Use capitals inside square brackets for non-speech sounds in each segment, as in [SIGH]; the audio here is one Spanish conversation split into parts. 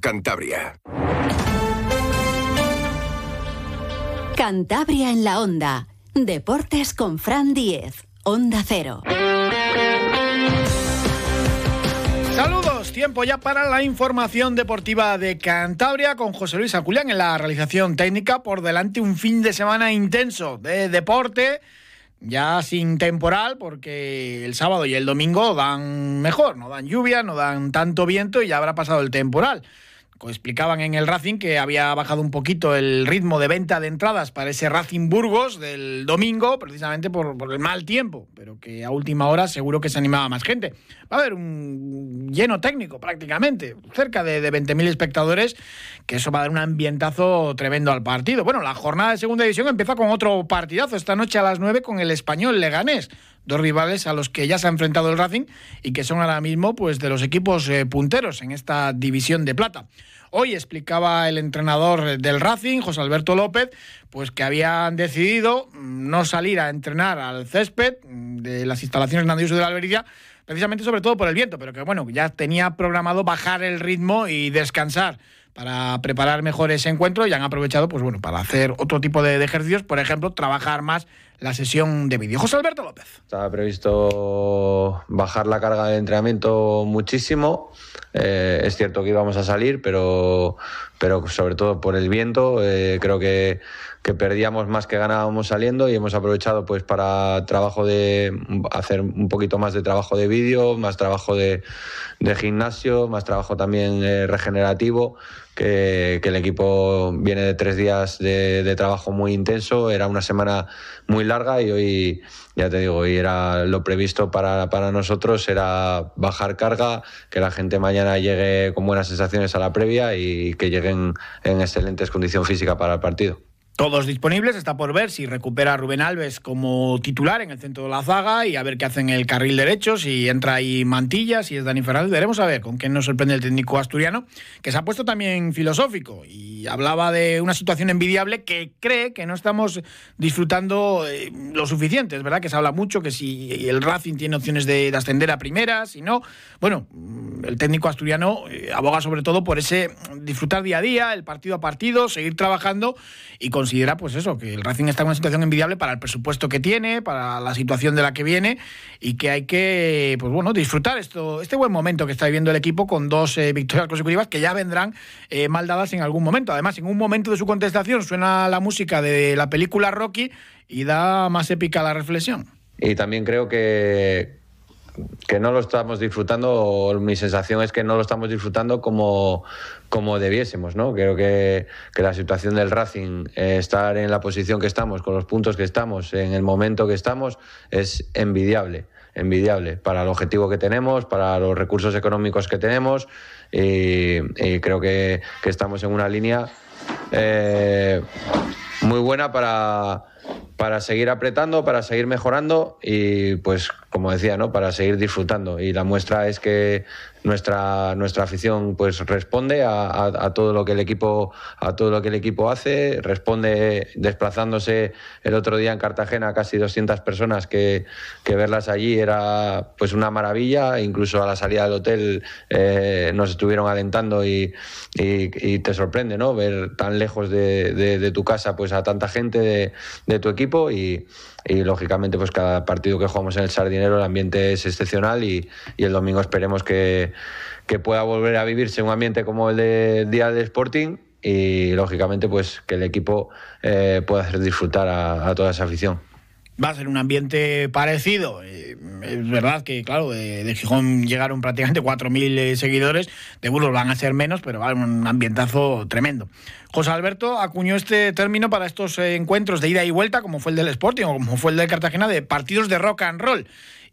Cantabria. Cantabria en la onda. Deportes con Fran Diez. Onda Cero. Saludos, tiempo ya para la información deportiva de Cantabria con José Luis Aculián en la realización técnica. Por delante un fin de semana intenso de deporte ya sin temporal, porque el sábado y el domingo dan mejor, no dan lluvia, no dan tanto viento y ya habrá pasado el temporal explicaban en el Racing que había bajado un poquito el ritmo de venta de entradas para ese Racing Burgos del domingo, precisamente por, el mal tiempo, pero que a última hora seguro que se animaba más gente. Va a haber un lleno técnico prácticamente, cerca de, de 20.000 espectadores, que eso va a dar un ambientazo tremendo al partido. Bueno, la jornada de segunda división empieza con otro partidazo esta noche a las 9 con el español Leganés dos rivales a los que ya se ha enfrentado el Racing y que son ahora mismo pues de los equipos eh, punteros en esta división de plata. Hoy explicaba el entrenador del Racing, José Alberto López, pues que habían decidido no salir a entrenar al césped de las instalaciones Nandioso de la Albería, precisamente sobre todo por el viento, pero que bueno, ya tenía programado bajar el ritmo y descansar para preparar mejor ese encuentro y han aprovechado pues bueno, para hacer otro tipo de, ejercicios, por ejemplo, trabajar más la sesión de vídeo. José Alberto López. Estaba previsto bajar la carga de entrenamiento muchísimo. Eh, es cierto que íbamos a salir, pero, pero sobre todo por el viento, eh, creo que, que, perdíamos más que ganábamos saliendo y hemos aprovechado pues para trabajo de hacer un poquito más de trabajo de vídeo, más trabajo de, de gimnasio, más trabajo también eh, regenerativo que, el equipo viene de tres días de, trabajo muy intenso, era una semana muy larga y hoy, ya te digo, hoy era lo previsto para, para nosotros, era bajar carga, que la gente mañana llegue con buenas sensaciones a la previa y que lleguen en excelentes condiciones físicas para el partido. Todos disponibles, está por ver si recupera Rubén Alves como titular en el centro de la zaga y a ver qué hacen el carril derecho, si entra ahí Mantilla, si es Dani Fernández, veremos a ver con qué nos sorprende el técnico asturiano, que se ha puesto también filosófico y hablaba de una situación envidiable que cree que no estamos disfrutando eh, lo suficiente, es verdad que se habla mucho que si el Racing tiene opciones de, ascender a primera, si no, bueno, el técnico asturiano eh, aboga sobre todo por ese disfrutar día a día, el partido a partido, seguir trabajando y con considera pues eso, que el Racing está en una situación envidiable para el presupuesto que tiene, para la situación de la que viene y que hay que pues bueno, disfrutar esto, este buen momento que está viviendo el equipo con dos eh, victorias consecutivas que ya vendrán eh, mal dadas en algún momento. Además, en un momento de su contestación suena la música de la película Rocky y da más épica la reflexión. Y también creo que, que no lo estamos disfrutando, o mi sensación es que no lo estamos disfrutando como, como debiésemos, ¿no? Creo que, que la situación del Racing, eh, estar en la posición que estamos, con los puntos que estamos, en el momento que estamos, es envidiable, envidiable para el objetivo que tenemos, para los recursos económicos que tenemos, y, creo que, que, estamos en una línea eh, muy buena para para seguir apretando, para seguir mejorando y pues como decía, ¿no? para seguir disfrutando. Y la muestra es que nuestra, nuestra afición pues responde a, todo lo que el equipo a todo lo que el equipo hace. Responde desplazándose. El otro día en Cartagena casi 200 personas que, verlas allí era pues una maravilla. Incluso a la salida del hotel eh, nos estuvieron alentando y, te sorprende no ver tan lejos de, tu casa pues a tanta gente de, de tu equipo y y lógicamente pues cada partido que jugamos en el Sardinero el ambiente es excepcional y, el domingo esperemos que, pueda volver a vivirse un ambiente como el del día del Sporting y lógicamente pues que el equipo eh, pueda hacer disfrutar a toda esa afición va a ser un ambiente parecido. Eh, es verdad que, claro, de, Gijón llegaron prácticamente 4.000 eh, seguidores, de Burgos van a ser menos, pero va a un ambientazo tremendo. José Alberto acuñó este término para estos encuentros de ida y vuelta, como fue el del Sporting o como fue el de Cartagena, de partidos de rock and roll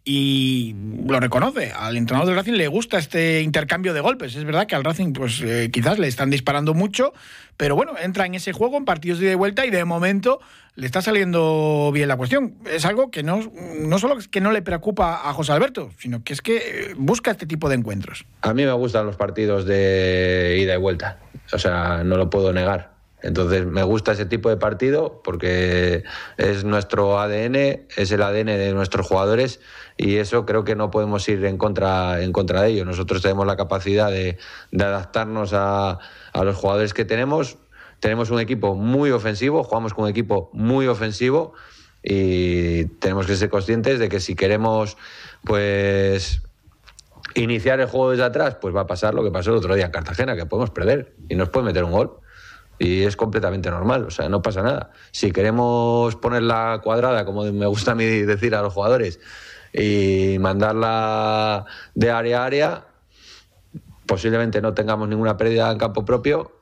y lo reconoce. Al entrenador del Racing le gusta este intercambio de golpes. Es verdad que al Racing pues eh, quizás le están disparando mucho, pero bueno, entra en ese juego en partidos de ida y vuelta y de momento le está saliendo bien la cuestión. Es algo que no, no solo es que no le preocupa a José Alberto, sino que es que eh, busca este tipo de encuentros. A mí me gustan los partidos de ida y vuelta, o sea, no lo puedo negar. Entonces me gusta ese tipo de partido porque es nuestro ADN, es el ADN de nuestros jugadores y eso creo que no podemos ir en contra, en contra de ello. Nosotros tenemos la capacidad de, adaptarnos a, a los jugadores que tenemos. Tenemos un equipo muy ofensivo, jugamos con un equipo muy ofensivo y tenemos que ser conscientes de que si queremos pues iniciar el juego desde atrás, pues va a pasar lo que pasó el otro día en Cartagena, que podemos perder y nos puede meter un gol. Y es completamente normal, o sea, no pasa nada. Si queremos poner la cuadrada, como me gusta a mí decir a los jugadores, y mandarla de área a área, posiblemente no tengamos ninguna pérdida en campo propio,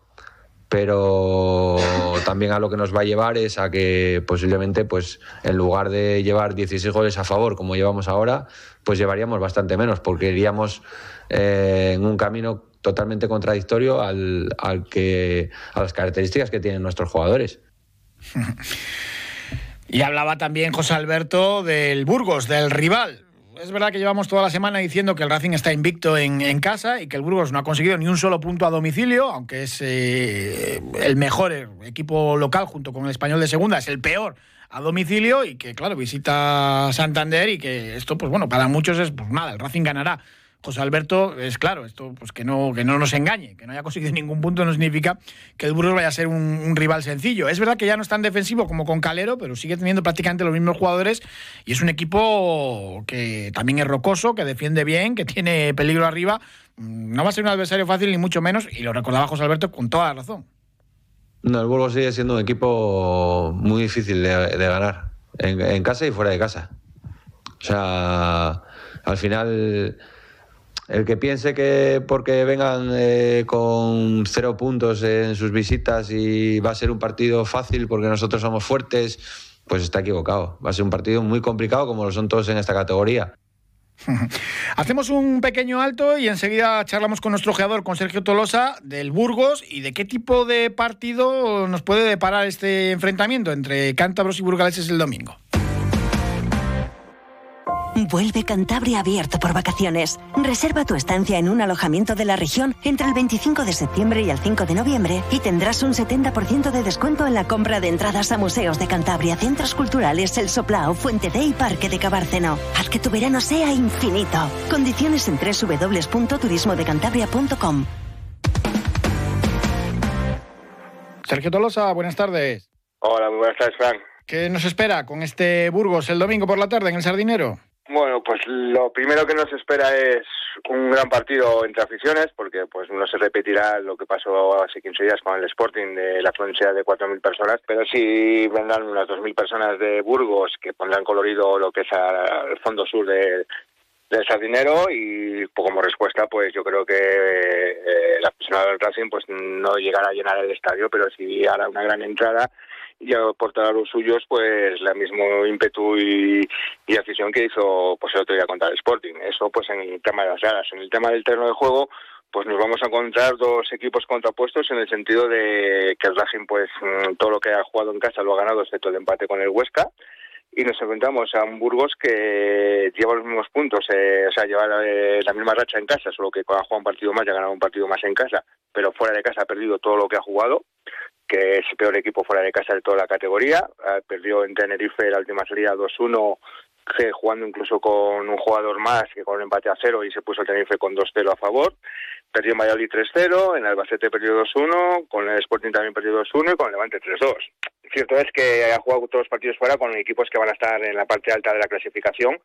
pero también a lo que nos va a llevar es a que posiblemente, pues, en lugar de llevar 16 goles a favor como llevamos ahora, pues llevaríamos bastante menos, porque iríamos eh, en un camino totalmente contradictorio al, al que, a las características que tienen nuestros jugadores. [LAUGHS] Y hablaba también José Alberto del Burgos, del rival es verdad que llevamos toda la semana diciendo que el Racing está invicto en, casa y que el Burgos no ha conseguido ni un solo punto a domicilio, aunque es eh, el mejor equipo local junto con el español de segunda, es el peor a domicilio y que, claro, visita Santander y que esto, pues bueno, para muchos es, pues nada, el Racing ganará. José Alberto, es claro, esto pues que no, que no nos engañe, que no haya conseguido ningún punto no significa que el Burgos vaya a ser un, rival sencillo. Es verdad que ya no es tan defensivo como con Calero, pero sigue teniendo prácticamente los mismos jugadores y es un equipo que también es rocoso, que defiende bien, que tiene peligro arriba. Mm, no va a ser un adversario fácil ni mucho menos, y lo recordaba José Alberto con toda la razón. No, el Burgos sigue siendo un equipo muy difícil de, ganar, en casa y fuera de casa. O sea, al final el que piense que porque vengan eh, con cero puntos en sus visitas y va a ser un partido fácil porque nosotros somos fuertes, pues está equivocado. Va a ser un partido muy complicado como lo son todos en esta categoría. [LAUGHS] Hacemos un pequeño alto y enseguida charlamos con nuestro jugador, con Sergio Tolosa, del Burgos y de qué tipo de partido nos puede deparar este enfrentamiento entre cántabros y burgaleses el domingo. Vuelve Cantabria abierto por vacaciones. Reserva tu estancia en un alojamiento de la región entre el 25 de septiembre y el 5 de noviembre y tendrás un 70% de descuento en la compra de entradas a museos de Cantabria, centros culturales, El Soplao, Fuente de y Parque de Cabárceno. Haz que tu verano sea infinito. Condiciones en www.turismodecantabria.com. Sergio Tolosa, buenas tardes. Hola, muy buenas tardes, Frank. ¿Qué nos espera con este Burgos el domingo por la tarde en el Sardinero? Bueno, pues lo primero que nos espera es un gran partido entre aficiones, porque pues no se repetirá lo que pasó hace 15 días con el Sporting de la afluencia de 4.000 personas, pero sí vendrán unas 2.000 personas de Burgos que pondrán colorido lo que es el fondo sur de, del Sardinero y como respuesta pues yo creo que eh, la persona del Racing pues no llegará a llenar el estadio, pero sí hará una gran entrada y aportar a los suyos pues la mismo ímpetu y, afición que hizo pues el otro día contra el Sporting. Eso pues en el tema de las gradas. En el tema del terreno de juego pues nos vamos a encontrar dos equipos contrapuestos en el sentido de que el Racing pues mm, todo lo que ha jugado en casa lo ha ganado excepto el empate con el Huesca y nos enfrentamos a un Burgos que lleva los mismos puntos, eh, o sea, lleva eh, la, misma racha en casa, solo que ha jugado un partido más y ha ganado un partido más en casa, pero fuera de casa ha perdido todo lo que ha jugado que es el peor equipo fuera de casa de toda la categoría. Ah, perdió en Tenerife la última salida 2-1, jugando incluso con un jugador más que con un empate a cero y se puso el Tenerife con 2-0 a favor. Perdió Valladolid 3-0, en Albacete perdió 2-1, con el Sporting también perdió 2-1 y con el Levante 3-2. Cierto es que ha jugado todos los partidos fuera con equipos que van a estar en la parte alta de la clasificación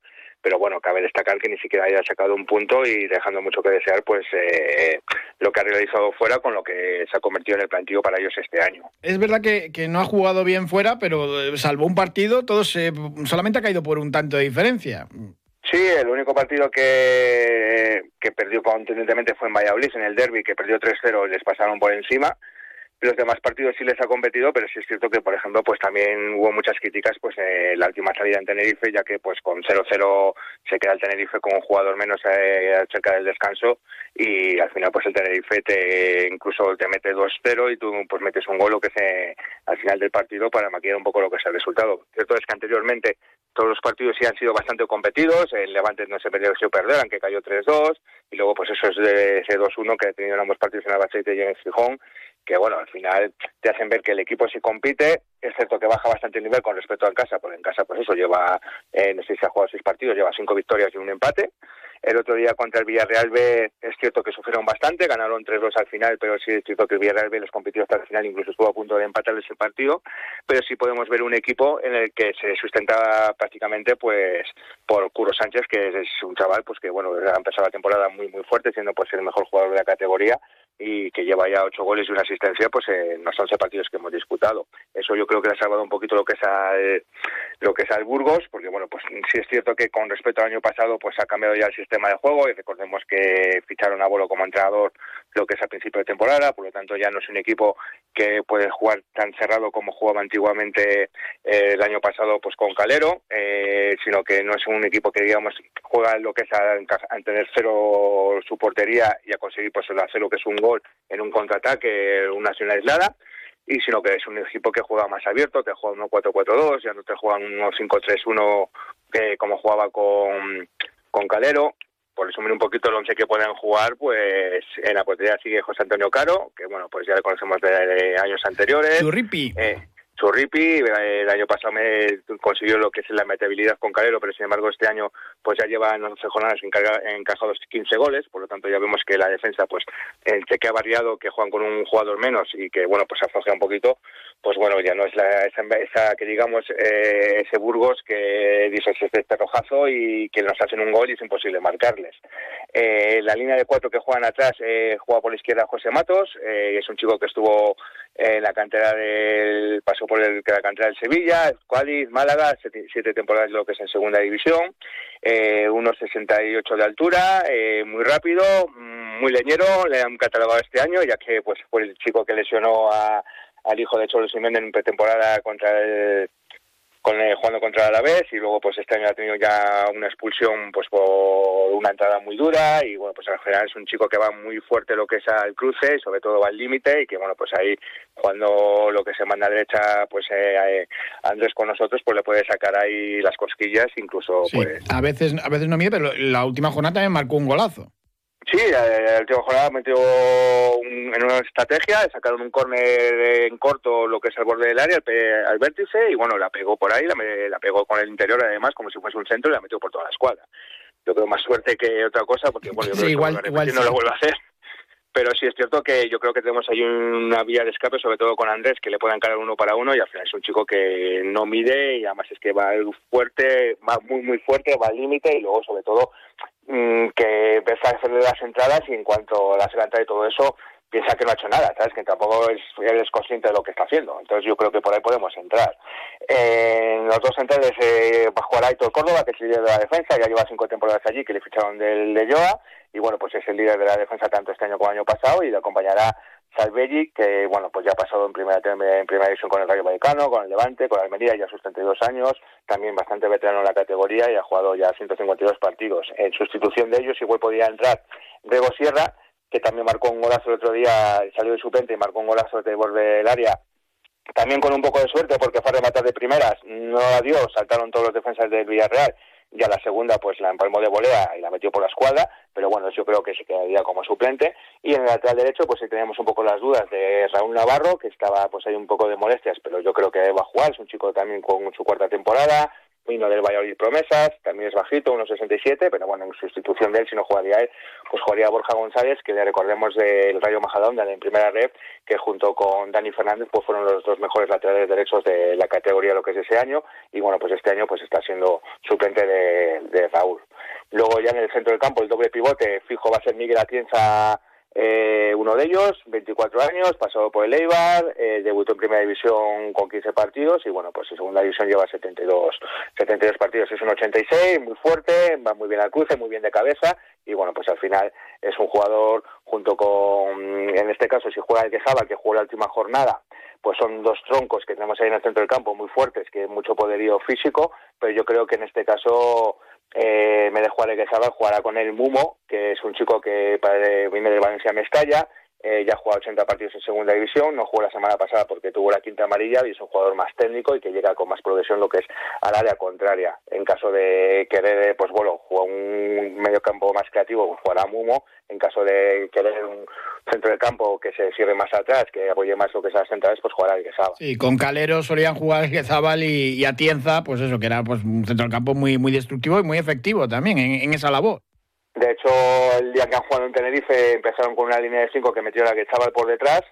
pero bueno, cabe destacar que ni siquiera haya sacado un punto y dejando mucho que desear pues eh, lo que ha realizado fuera con lo que se ha convertido en el plantillo para ellos este año. Es verdad que, no ha jugado bien fuera, pero eh, salvo un partido, todos solamente ha caído por un tanto de diferencia. Sí, el único partido que, que perdió contundentemente fue en Valladolid, en el derby, que perdió 3-0 y les pasaron por encima los demás partidos sí les ha competido, pero sí es cierto que, por ejemplo, pues también hubo muchas críticas pues eh, la última salida en Tenerife, ya que pues con 0-0 se queda el Tenerife con un jugador menos eh, cerca del descanso y al final pues el Tenerife te incluso te mete 2-0 y tú pues metes un gol lo que se al final del partido para maquillar un poco lo que es el resultado. Cierto es que anteriormente todos los partidos sí han sido bastante competidos, el Levante no se perdió que perder, aunque cayó 3-2 y luego pues eso es de ese 2-1 que ha tenido en ambos partidos en Albacete y en el Gijón que bueno, al final te hacen ver que el equipo sí compite, es cierto que baja bastante el nivel con respecto a casa, porque en casa pues eso lleva, eh, no sé si ha jugado seis partidos, lleva cinco victorias y un empate, el otro día contra el Villarreal B es cierto que sufrieron bastante, ganaron 3-2 al final, pero sí es cierto que el Villarreal B les compitió hasta el final, incluso estuvo a punto de empatar ese partido, pero sí podemos ver un equipo en el que se sustenta prácticamente pues por Curo Sánchez, que es un chaval pues que bueno, ha empezado la temporada muy muy fuerte, siendo pues el mejor jugador de la categoría y que lleva ya ocho goles y una asistencia pues en los 11 partidos que hemos disputado. Eso yo creo que le ha salvado un poquito lo que es al, lo que es al Burgos, porque bueno, pues sí es cierto que con respecto al año pasado pues ha cambiado ya el sistema de juego y recordemos que ficharon a Bolo como entrenador lo que es a principio de temporada, por lo tanto ya no es un equipo que puede jugar tan cerrado como jugaba antiguamente eh, el año pasado pues con Calero, eh, sino que no es un equipo que digamos juega lo que es a, tener cero su portería y a conseguir pues hacer lo que es un gol en un contraataque, una acción aislada y sino que es un equipo que juega más abierto, te juega un 1-4-4-2, ya no te juegan un 5-3-1 que como jugaba con, con Calero por resumir un poquito el once que pueden jugar, pues en la portería sigue José Antonio Caro, que bueno, pues ya le conocemos de, años anteriores. Eh, Churripi, eh, el año pasado me consiguió lo que es la metabilidad con Calero, pero sin embargo este año pues ya lleva en 11 jornadas encajados 15 goles, por lo tanto ya vemos que la defensa, pues el que ha variado, que juegan con un jugador menos y que bueno, pues aflojea un poquito, pues bueno, ya no es la, esa, que digamos eh, ese Burgos que dice este rojazo y que nos hacen un gol y es imposible marcarles. Eh, la línea de cuatro que juegan atrás eh, juega por la izquierda José Matos, eh, es un chico que estuvo en la cantera del pasó por el, la cantera del Sevilla, Cádiz, Málaga, siete, temporadas lo que es en segunda división, eh, unos 68 de altura, eh, muy rápido, mm, muy leñero, le han catalogado este año ya que pues fue el chico que lesionó a al hijo de Cholo Simeone en pretemporada contra el con jugando contra la vez y luego pues este año ha tenido ya una expulsión pues por una entrada muy dura y bueno pues al general es un chico que va muy fuerte lo que es al cruce sobre todo va al límite y que bueno pues ahí cuando lo que se manda a derecha pues eh, eh, Andrés con nosotros pues le puede sacar ahí las cosquillas incluso pues a veces a veces no mide pero la última jornada también marcó un golazo Sí, el último jornada metió un, en una estrategia, sacaron un córner en corto, lo que es al borde del área, al, vértice, y bueno, la pegó por ahí, la, la, pegó con el interior además, como si fuese un centro, y la metió por toda la escuadra. Yo creo más suerte que otra cosa, porque bueno, yo creo igual, que igual no lo vuelve a hacer. Pero sí es cierto que yo creo que tenemos ahí una vía de escape, sobre todo con Andrés, que le puede encarar uno para uno y al final es un chico que no mide y además es que va fuerte, va muy, muy fuerte, va al límite y luego sobre todo mm, que empieza a hacerle las entradas y en cuanto a la entrada y todo eso, piensa que no ha hecho nada, ¿sabes? Que tampoco es, él es consciente de lo que está haciendo. Entonces yo creo que por ahí podemos entrar. En los dos centrales eh, va a jugar Aitor Córdoba, que es el líder de la defensa, ya lleva cinco temporadas allí, que le ficharon del de Joa y bueno, pues es el líder de la defensa tanto este año como el año pasado y le acompañará Salveggi, que bueno, pues ya ha pasado en primera en primera división con el Rayo Vallecano, con el Levante, con Almería, ya sus 32 años, también bastante veterano en la categoría y ha jugado ya 152 partidos. En sustitución de ellos igual podía entrar Rego Sierra, que también marcó un golazo el otro día, salió de suplente y marcó un golazo de borde del área, también con un poco de suerte porque fue a rematar de primeras, no la dio, saltaron todos los defensas del Villarreal y a la segunda pues la empalmó de volea y la metió por la escuadra, pero bueno, yo creo que se quedaría como suplente. Y en el lateral derecho pues teníamos un poco las dudas de Raúl Navarro, que estaba pues hay un poco de molestias, pero yo creo que va a jugar, es un chico también con su cuarta temporada, vino del Valladolid Promesas, también es bajito, unos 67, pero bueno, en sustitución de él, si no jugaría él, pues jugaría Borja González, que le recordemos del Rayo Majadahonda en primera red, que junto con Dani Fernández pues fueron los dos mejores laterales derechos de la categoría lo que es ese año, y bueno, pues este año pues está siendo suplente de, de Raúl. Luego ya en el centro del campo, el doble pivote fijo va a ser Miguel Atienza eh, uno de ellos, 24 años, pasó por el Eibar, eh, debutó en primera división con 15 partidos y bueno, pues en segunda división lleva 72, 72 partidos, es un 86, muy fuerte, va muy bien al cruce, muy bien de cabeza y bueno, pues al final es un jugador junto con, en este caso, si juega el Quejaba, que jugó la última jornada, pues son dos troncos que tenemos ahí en el centro del campo muy fuertes, que mucho poderío físico, pero yo creo que en este caso eh, me dejó que Quejada jugará con el Mumo, que es un chico que viene de Valencia Mestalla, eh, ya ha jugado 80 partidos en segunda división, no jugó la semana pasada porque tuvo la quinta amarilla y es un jugador más técnico y que llega con más progresión lo que es al área contraria. En caso de querer, pues bueno, jugar un medio campo más creativo, jugará Mumo. En caso de querer un centro de campo que se cierre más atrás, que apoye más lo que es las centrales, pues jugará Guezábal. Sí, con Calero solían jugar Guezábal y, y Atienza, pues eso, que era pues un centro del campo muy, muy destructivo y muy efectivo también en esa labor. De hecho, el día que han jugado en Tenerife empezaron con una línea de cinco que metió la que estaba por detrás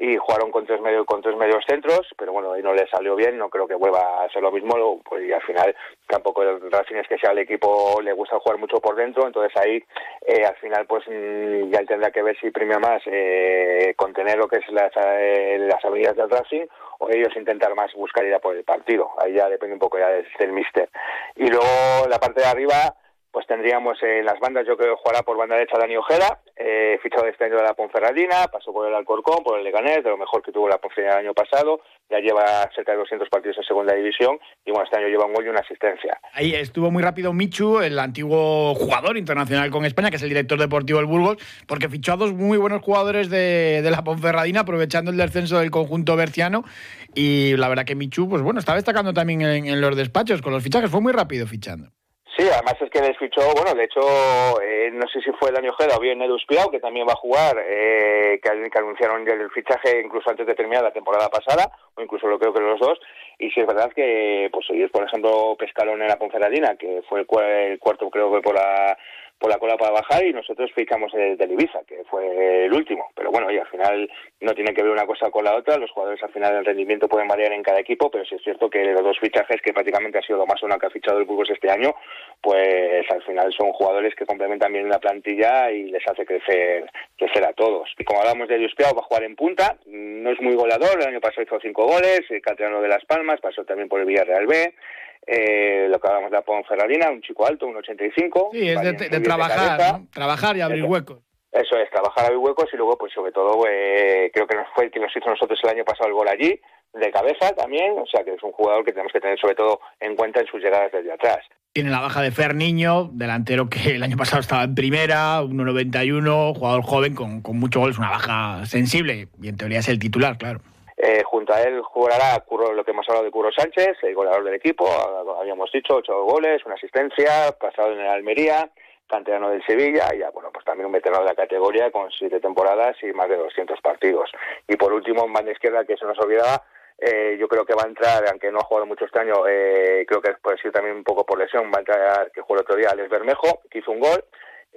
y jugaron con tres medios con tres medios centros, pero bueno, ahí no le salió bien, no creo que vuelva a ser lo mismo, pues y al final tampoco el Racing es que sea el equipo le gusta jugar mucho por dentro, entonces ahí eh, al final pues mm, ya tendrá que ver si premia más eh, contener lo que es las, eh, las habilidades del Racing o ellos intentar más buscar ir a por el partido, ahí ya depende un poco ya del, míster. Y luego la parte de arriba pues tendríamos en las bandas, yo creo que jugará por banda derecha Dani Ojeda, eh, fichado este año de la Ponferradina, pasó por el Alcorcón, por el Leganés, de lo mejor que tuvo la Ponferradina el año pasado, ya lleva cerca de 200 partidos en segunda división y bueno, este año lleva un gol y una asistencia. Ahí estuvo muy rápido Michu, el antiguo jugador internacional con España, que es el director deportivo del Burgos, porque fichó a dos muy buenos jugadores de, la Ponferradina, aprovechando el descenso del conjunto berciano y la verdad que Michu, pues bueno, está destacando también en los despachos con los fichajes, fue muy rápido fichando. Sí, además es que les fichó, bueno, de hecho, eh, no sé si fue Dani Ojeda o bien Edu Espiau, que también va a jugar, eh, que, anunciaron el fichaje incluso antes de terminar la temporada pasada, o incluso lo creo que los dos, y sí es verdad que, pues ellos, por ejemplo, pescaron en la Ponferradina, que fue el, cu el cuarto creo que por la por la cola para bajar y nosotros fichamos el del Ibiza, que fue el último. Pero bueno, y al final no tiene que ver una cosa con la otra. Los jugadores al final del rendimiento pueden variar en cada equipo, pero sí es cierto que los dos fichajes, que prácticamente ha sido lo más una que ha fichado el Burgos este año, pues al final son jugadores que complementan bien la plantilla y les hace crecer crecer a todos. Y como hablamos de Diuspiao, va a jugar en punta, no es muy goleador, el año pasado hizo cinco goles, el Caterano de Las Palmas, pasó también por el Villarreal B, eh, lo que hablamos de la Ponferradina, un chico alto, un 85. Sí, es de, de, de trabajar, ¿no? trabajar y abrir Eso. huecos. Eso es, trabajar abrir huecos y luego, pues sobre todo, eh, creo que nos fue el que nos hizo nosotros el año pasado el gol allí, de cabeza también, o sea que es un jugador que tenemos que tener sobre todo en cuenta en sus llegadas desde atrás. Tiene la baja de Fer Niño, delantero que el año pasado estaba en primera, 1.91, jugador joven con, con mucho gol, es una baja sensible y en teoría es el titular, claro. Eh, junto a él jugará Curro, lo que hemos hablado de Curro Sánchez, el goleador del equipo, habíamos dicho, ocho goles, una asistencia, pasado en el Almería, canterano del Sevilla, y ya, bueno, pues también un veterano de la categoría con siete temporadas y más de 200 partidos. Y por último, en banda izquierda, que se nos olvidaba, eh, yo creo que va a entrar, aunque no ha jugado mucho este año, eh, creo que puede ser también un poco por lesión, va a entrar, que jugó el otro día, Alex Bermejo, que hizo un gol,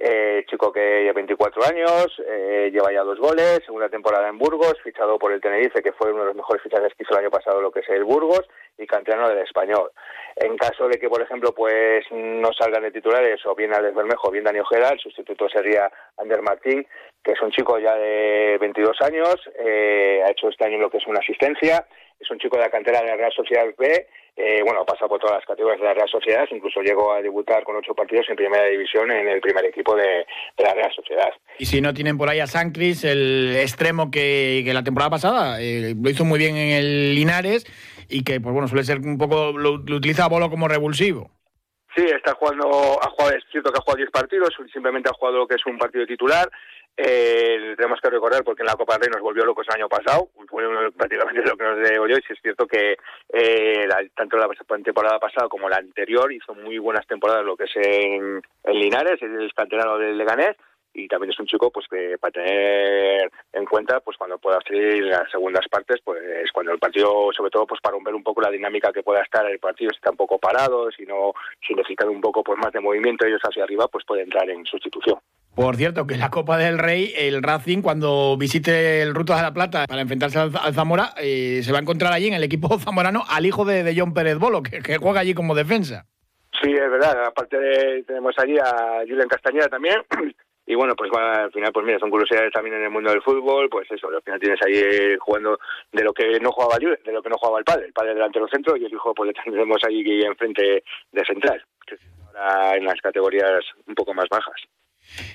eh, chico que lleva 24 años, eh, lleva ya dos goles, segunda temporada en Burgos, fichado por el Tenerife, que fue uno de los mejores fichajes que hizo el año pasado lo que es el Burgos, y canterano del Español. En caso de que, por ejemplo, pues no salgan de titulares, o bien Alex Bermejo, o bien Dani Ojeda, el sustituto sería Ander Martín, que es un chico ya de 22 años, eh, ha hecho este año lo que es una asistencia, es un chico de la cantera de la Real Sociedad B, eh, bueno, ha pasado por todas las categorías de la Real Sociedad, incluso llegó a debutar con ocho partidos en primera división en el primer equipo de, de la Real Sociedad. Y si no tienen por ahí a Sancris, el extremo que, que la temporada pasada eh, lo hizo muy bien en el Linares y que, pues bueno, suele ser un poco, lo, lo utiliza a Bolo como revulsivo. Sí, está jugando, ha jugado, es cierto que ha jugado 10 partidos, simplemente ha jugado lo que es un partido titular. Eh, tenemos que recordar porque en la Copa del Rey nos volvió locos el año pasado, fue prácticamente lo que nos devolvió y sí es cierto que eh, la, tanto la temporada pasada como la anterior hizo muy buenas temporadas lo que es en, Linares, el canterano del Leganés y también es un chico pues que para tener en cuenta pues cuando pueda salir las segundas partes pues cuando el partido sobre todo pues para romper un poco la dinámica que pueda estar el partido si está un poco parado si no si un poco pues más de movimiento ellos hacia arriba pues puede entrar en sustitución por cierto, que en la Copa del Rey, el Racing, cuando visite el Ruta de la Plata para enfrentarse al, Zamora, eh, se va a encontrar allí en el equipo [LAUGHS] zamorano al hijo de, de John Pérez Bolo, que, juega allí como defensa. Sí, es verdad. Aparte de, tenemos allí a Julián Castañeda también. [CLEARS THROAT] Y bueno, pues al final, pues mira, son curiosidades también en el mundo del fútbol, pues eso, al final tienes ahí jugando de lo que no jugaba Julen, de lo que no jugaba el padre, el padre delantero centro y el hijo pues le [LAUGHS] tendremos ahí enfrente de central, que ahora en las categorías un poco más bajas.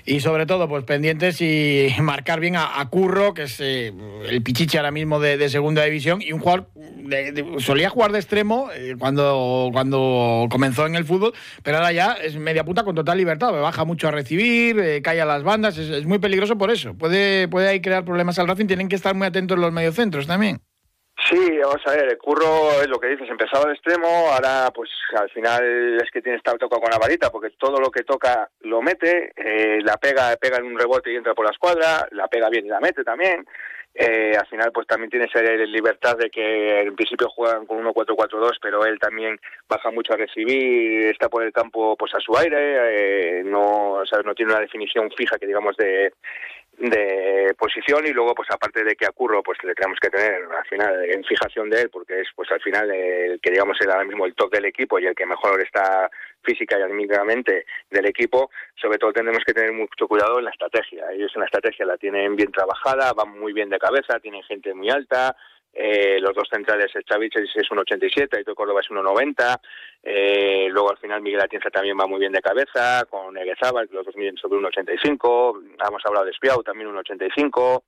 Y sobre todo, pues pendientes y marcar bien a, Curro, que es eh, el pichiche ahora mismo de, segunda división, y un jugador, solía jugar de extremo eh, cuando, cuando comenzó en el fútbol, pero ahora ya es media puta con total libertad, baja mucho a recibir, eh, cae a las bandas, es, es, muy peligroso por eso. Puede, puede ahí crear problemas al Racing, tienen que estar muy atentos los mediocentros también. Sí, vamos a ver, el curro es lo que dices, empezaba de extremo, ahora pues al final es que tiene estar tocado con la varita, porque todo lo que toca lo mete, eh, la pega, pega en un rebote y entra por la escuadra, la pega bien y la mete también. Eh, al final pues también tiene esa libertad de que en principio juegan con 1-4-4-2 pero él también baja mucho a recibir está por el campo pues a su aire eh, no o sea, no tiene una definición fija que digamos de de posición y luego pues aparte de que a Curro pues le tenemos que tener al final en fijación de él porque es pues al final el que digamos es ahora mismo el top del equipo y el que mejor está física y anímicamente del equipo sobre todo tenemos que tener mucho cuidado en la estrategia. Ellos en la estrategia la tienen bien trabajada van muy bien de cabeza tienen gente muy alta eh, los dos centrales, el Chaviches es 1,87, Aito Córdoba es 1,90. Eh, luego al final Miguel Atienza también va muy bien de cabeza, con Eguezabal, los dos miden sobre 1,85. Hemos hablado de Espiau, también 1,85.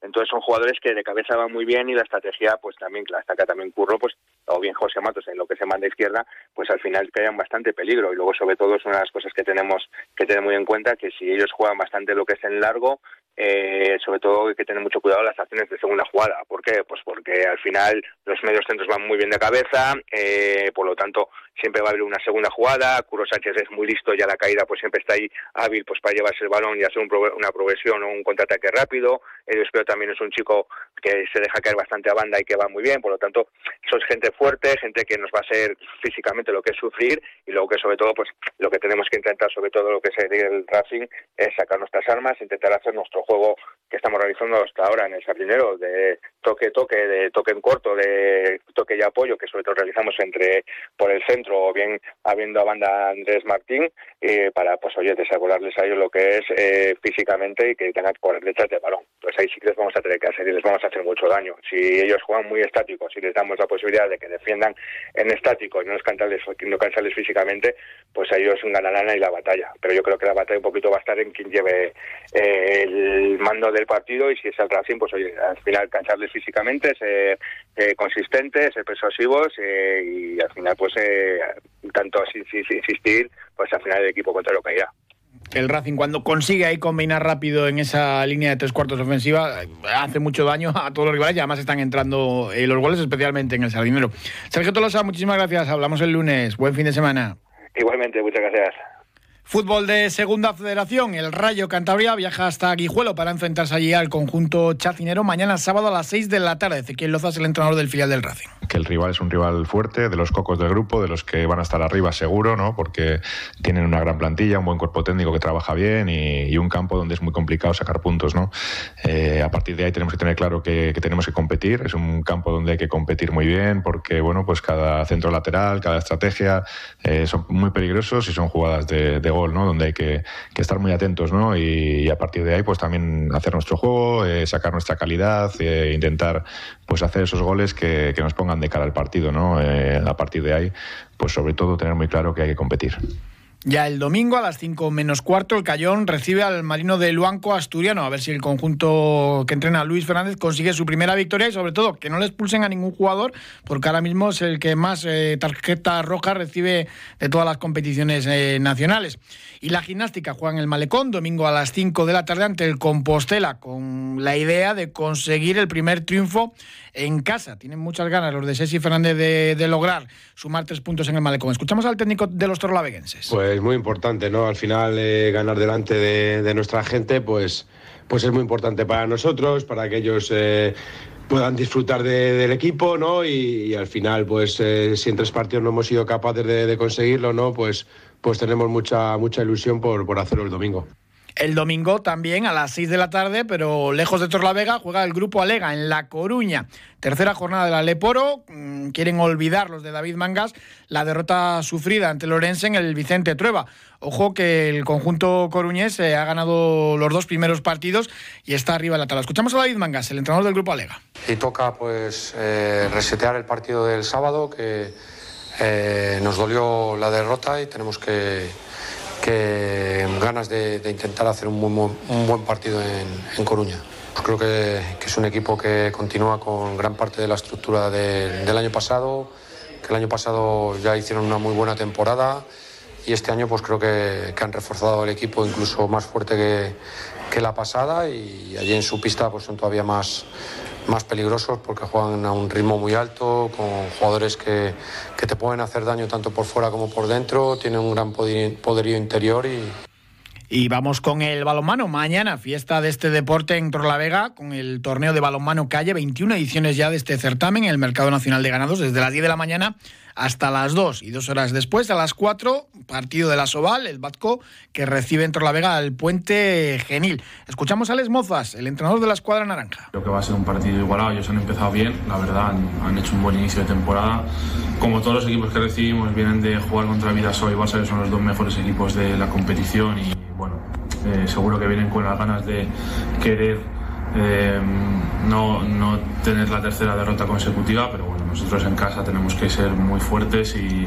Entonces son jugadores que de cabeza van muy bien y la estrategia, pues también, la saca también Curro, pues, o bien José Matos en lo que se manda izquierda, pues al final crean bastante peligro. Y luego, sobre todo, es una de las cosas que tenemos que tener muy en cuenta, que si ellos juegan bastante lo que es en largo, eh, sobre todo hay que tener mucho cuidado las acciones de segunda jugada. ¿Por qué? Pues porque al final los medios centros van muy bien de cabeza, eh, por lo tanto siempre va a haber una segunda jugada, Curro Sánchez es muy listo y a la caída pues siempre está ahí hábil pues para llevarse el balón y hacer una progresión o un contraataque rápido, el espero también es un chico que se deja caer bastante a banda y que va muy bien, por lo tanto es gente fuerte, gente que nos va a hacer físicamente lo que es sufrir y luego que sobre todo pues lo que tenemos que intentar sobre todo lo que es el Racing es sacar nuestras armas, intentar hacer nuestro juego que estamos realizando hasta ahora en el sardinero de toque toque, de toque en corto, de toque y apoyo que sobre todo realizamos entre por el centro o bien habiendo a banda Andrés Martín eh, para, pues oye, desarrollarles a ellos lo que es eh, físicamente y que tengan que correr detrás del balón. Pues ahí sí que les vamos a tener que hacer y les vamos a hacer mucho daño. Si ellos juegan muy estáticos y les damos la posibilidad de que defiendan en estático y no, cansarles, no cansarles físicamente, pues ellos ganarán ahí la batalla. Pero yo creo que la batalla un poquito va a estar en quien lleve eh, el mando del partido y si es el Racing, pues oye, al final cansarles físicamente, ser consistentes, ser persuasivos y al final pues tanto así insistir, pues al final el equipo contrario caerá. El Racing cuando consigue ahí combinar rápido en esa línea de tres cuartos ofensiva hace mucho daño a todos los rivales y además están entrando eh, los goles especialmente en el Sardinero. Sergio Tolosa, muchísimas gracias. Hablamos el lunes. Buen fin de semana. Igualmente, muchas gracias. Fútbol de Segunda Federación, el Rayo Cantabria viaja hasta Guijuelo para enfrentarse allí al conjunto chacinero mañana sábado a las 6 de la tarde. Ezequiel Loza es el entrenador del filial del Racing. Que el rival es un rival fuerte, de los cocos del grupo, de los que van a estar arriba seguro, ¿no? porque tienen una gran plantilla, un buen cuerpo técnico que trabaja bien y, un campo donde es muy complicado sacar puntos. ¿no? Eh, a partir de ahí tenemos que tener claro que, tenemos que competir, es un campo donde hay que competir muy bien porque bueno, pues cada centro lateral, cada estrategia eh, son muy peligrosos y son jugadas de, de ¿no? Donde hay que, estar muy atentos, ¿no? Y, a partir de ahí, pues también hacer nuestro juego, eh, sacar nuestra calidad, e intentar pues hacer esos goles que, nos pongan de cara al partido, ¿no? Eh, a partir de ahí, pues sobre todo tener muy claro que hay que competir. Ya el domingo a las 5 menos cuarto, el Cayón recibe al Marino de Luanco asturiano. A ver si el conjunto que entrena Luis Fernández consigue su primera victoria y, sobre todo, que no le expulsen a ningún jugador, porque ahora mismo es el que más eh, tarjeta roja recibe de todas las competiciones eh, nacionales. Y la gimnástica juega en el Malecón, domingo a las 5 de la tarde ante el Compostela, con la idea de conseguir el primer triunfo en casa. Tienen muchas ganas los de Ceci Fernández de, lograr sumar tres puntos en el Malecón. Escuchamos al técnico de los torlaveguenses. Pues muy importante, ¿no? Al final eh, ganar delante de, nuestra gente, pues, pues es muy importante para nosotros, para que ellos... Eh, puedan disfrutar del equipo, ¿no? Y, al final, pues eh, si en tres partidos no hemos sido capaces de, conseguirlo, ¿no? Pues, pues tenemos mucha, mucha ilusión por, por hacerlo el domingo. El domingo también a las 6 de la tarde, pero lejos de Torlavega, juega el grupo Alega en La Coruña. Tercera jornada de la Leporo. Mm, quieren olvidar los de David Mangas la derrota sufrida ante Lorense en el Vicente Trueba. Ojo que el conjunto coruñés eh, ha ganado los dos primeros partidos y está arriba en la tabla. Escuchamos a David Mangas, el entrenador del grupo Alega. Y toca pues eh, resetear el partido del sábado, que eh, nos dolió la derrota y tenemos que ganas de, intentar hacer un, buen partido en, Coruña. Pues creo que, es un equipo que continúa con gran parte de la estructura del año pasado, que el año pasado ya hicieron una muy buena temporada y este año pues creo que, han reforzado el equipo incluso más fuerte que, que, la pasada y allí en su pista pues son todavía más, más peligrosos porque juegan a un ritmo muy alto, con jugadores que, que te pueden hacer daño tanto por fuera como por dentro, tienen un gran poderío interior y, y vamos con el balonmano. Mañana, fiesta de este deporte en Torlavega, con el torneo de balonmano calle, 21 ediciones ya de este certamen en el Mercado Nacional de Ganados, desde las 10 de la mañana hasta las 2 y dos horas después, a las 4, partido de la Soval, el Batco, que recibe en Torlavega al Puente Genil. Escuchamos a Les Mozas, el entrenador de la escuadra naranja. Creo que va a ser un partido igualado, ellos han empezado bien, la verdad, han, hecho un buen inicio de temporada. Como todos los equipos que recibimos, vienen de jugar contra Vidasoa y Barça, que son los dos mejores equipos de la competición y bueno, eh, seguro que vienen con las ganas de querer eh, no, no, tener la tercera derrota consecutiva, pero bueno, nosotros en casa tenemos que ser muy fuertes y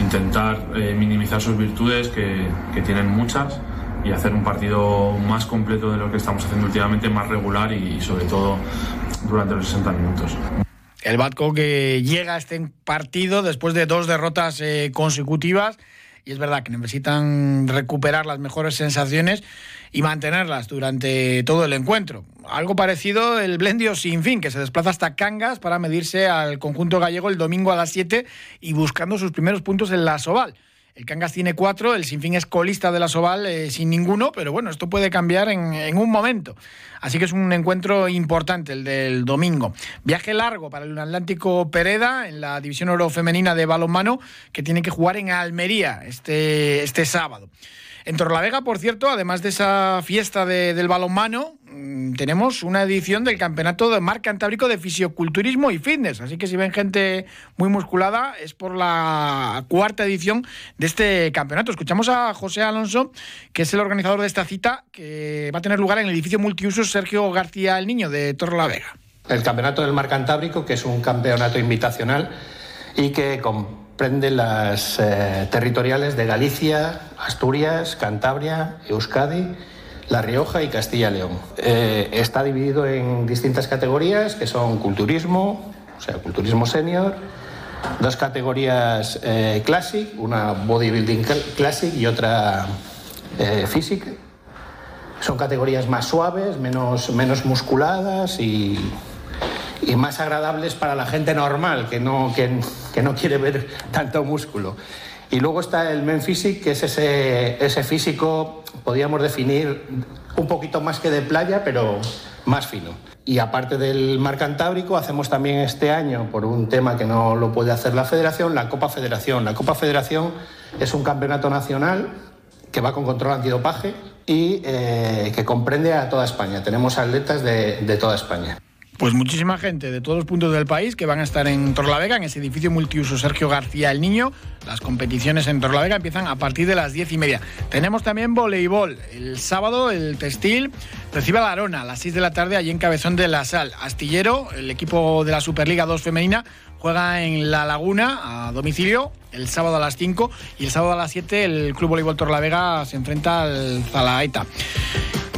intentar eh, minimizar sus virtudes, que, que, tienen muchas, y hacer un partido más completo de lo que estamos haciendo últimamente, más regular y, sobre todo durante los 60 minutos. El Batco que llega a este partido después de dos derrotas consecutivas y es verdad que necesitan recuperar las mejores sensaciones y mantenerlas durante todo el encuentro. Algo parecido el Blendio Sin Fin, que se desplaza hasta Cangas para medirse al conjunto gallego el domingo a las 7 y buscando sus primeros puntos en la Soval. El Cangas tiene cuatro, el Sinfín es colista de la Soval eh, sin ninguno, pero bueno, esto puede cambiar en, un momento. Así que es un encuentro importante el del domingo. Viaje largo para el Atlántico Pereda en la División Oro Femenina de Balonmano, que tiene que jugar en Almería este, este sábado. En Torlavega, por cierto, además de esa fiesta del balonmano, mm, tenemos una edición del Campeonato de Mar Cantábrico de Fisioculturismo y Fitness. Así que si ven gente muy musculada, es por la cuarta edición de este campeonato. Escuchamos a José Alonso, que es el organizador de esta cita, que va a tener lugar en el edificio multiusos Sergio García el Niño de Torlavega. El Campeonato del Mar Cantábrico, que es un campeonato invitacional y que con prende las eh, territoriales de Galicia, Asturias, Cantabria, Euskadi, La Rioja y Castilla-León. Eh, está dividido en distintas categorías que son culturismo, o sea, culturismo senior, dos categorías eh, classic, una bodybuilding classic y otra física. Son categorías más suaves, menos, menos musculadas y y más agradables para la gente normal, que no, que, no quiere ver tanto músculo. Y luego está el Men Physique, que es ese, ese físico, podríamos definir un poquito más que de playa, pero más fino. Y aparte del Mar Cantábrico, hacemos también este año, por un tema que no lo puede hacer la Federación, la Copa Federación. La Copa Federación es un campeonato nacional que va con control antidopaje y eh, que comprende a toda España. Tenemos atletas de, de toda España. Pues muchísima gente de todos los puntos del país que van a estar en Torlavega, en ese edificio multiuso Sergio García el Niño. Las competiciones en Torlavega empiezan a partir de las diez y media. Tenemos también voleibol. El sábado el textil recibe a la Arona a las 6 de la tarde allí en Cabezón de la Sal. Astillero, el equipo de la Superliga 2 femenina, juega en La Laguna a domicilio el sábado a las 5 y el sábado a las 7 el Club Voleibol Torlavega se enfrenta al Zalaeta.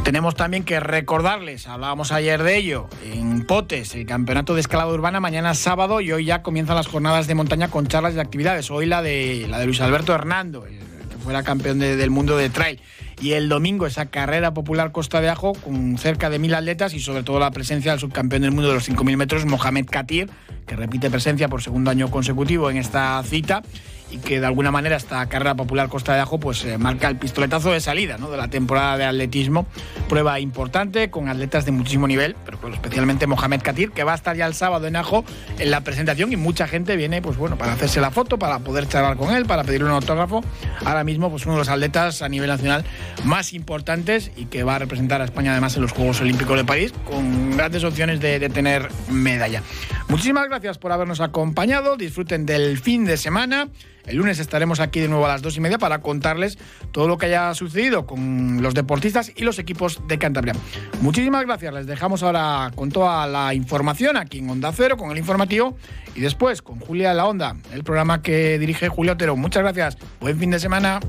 Tenemos también que recordarles, hablábamos ayer de ello, en Potes, el campeonato de escalada urbana, mañana sábado y hoy ya comienzan las jornadas de montaña con charlas y actividades. Hoy la de, la de Luis Alberto Hernando, el que fuera campeón del mundo de trail. Y el domingo esa carrera popular Costa de Ajo con cerca de mil atletas y sobre todo la presencia del subcampeón del mundo de los 5.000 metros, Mohamed Katir, que repite presencia por segundo año consecutivo en esta cita y que de alguna manera esta carrera popular Costa de Ajo pues eh, marca el pistoletazo de salida de la temporada de atletismo. Prueba importante con atletas de muchísimo nivel, pero especialmente Mohamed Katir, que va a estar ya el sábado en Ajo en la presentación y mucha gente viene pues bueno para hacerse la foto, para poder charlar con él, para pedirle un autógrafo. Ahora mismo pues uno de los atletas a nivel nacional más importantes y que va a representar a España además en los Juegos Olímpicos de París con grandes opciones de, de tener medalla. Muchísimas gracias por habernos acompañado, disfruten del fin de semana. El lunes estaremos aquí de nuevo a las dos y media para contarles todo lo que haya sucedido con los deportistas y los equipos de Cantabria. Muchísimas gracias. Les dejamos ahora con toda la información aquí en Onda Cero, con el informativo, y después con Julia La Onda, el programa que dirige Julio Otero. Muchas gracias. Buen fin de semana.